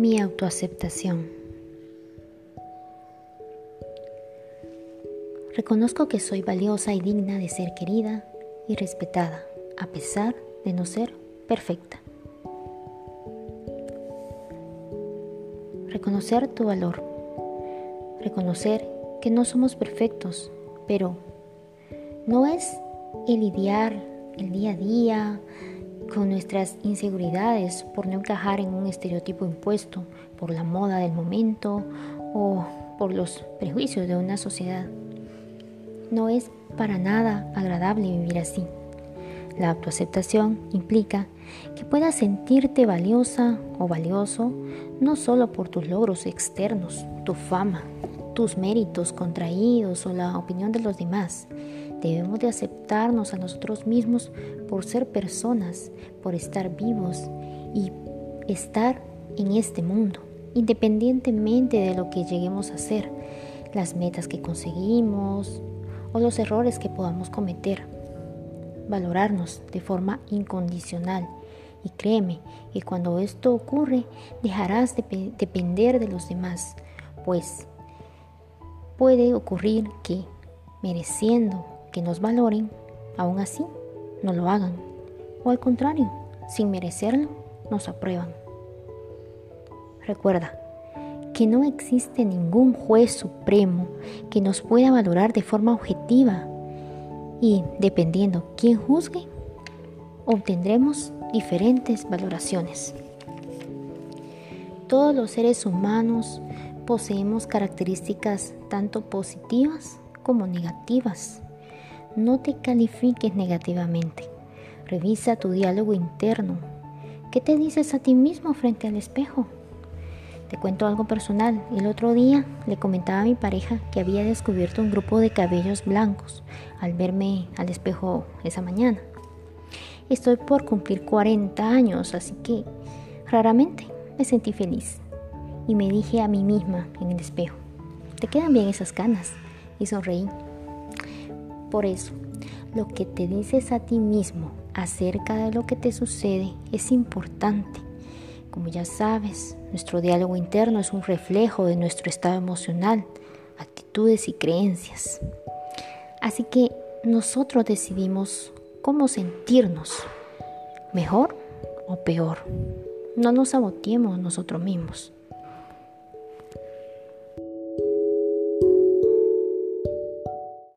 Mi autoaceptación. Reconozco que soy valiosa y digna de ser querida y respetada, a pesar de no ser perfecta. Reconocer tu valor. Reconocer que no somos perfectos, pero no es el lidiar el día a día, con nuestras inseguridades por no encajar en un estereotipo impuesto por la moda del momento o por los prejuicios de una sociedad. No es para nada agradable vivir así. La autoaceptación implica que puedas sentirte valiosa o valioso no solo por tus logros externos, tu fama, tus méritos contraídos o la opinión de los demás, Debemos de aceptarnos a nosotros mismos por ser personas, por estar vivos y estar en este mundo, independientemente de lo que lleguemos a hacer, las metas que conseguimos o los errores que podamos cometer. Valorarnos de forma incondicional. Y créeme que cuando esto ocurre dejarás de depender de los demás, pues puede ocurrir que mereciendo que nos valoren, aún así no lo hagan. O al contrario, sin merecerlo, nos aprueban. Recuerda que no existe ningún juez supremo que nos pueda valorar de forma objetiva y dependiendo quién juzgue, obtendremos diferentes valoraciones. Todos los seres humanos poseemos características tanto positivas como negativas. No te califiques negativamente. Revisa tu diálogo interno. ¿Qué te dices a ti mismo frente al espejo? Te cuento algo personal. El otro día le comentaba a mi pareja que había descubierto un grupo de cabellos blancos al verme al espejo esa mañana. Estoy por cumplir 40 años, así que raramente me sentí feliz. Y me dije a mí misma en el espejo, te quedan bien esas canas. Y sonreí. Por eso, lo que te dices a ti mismo acerca de lo que te sucede es importante. Como ya sabes, nuestro diálogo interno es un reflejo de nuestro estado emocional, actitudes y creencias. Así que nosotros decidimos cómo sentirnos, mejor o peor. No nos saboteemos nosotros mismos.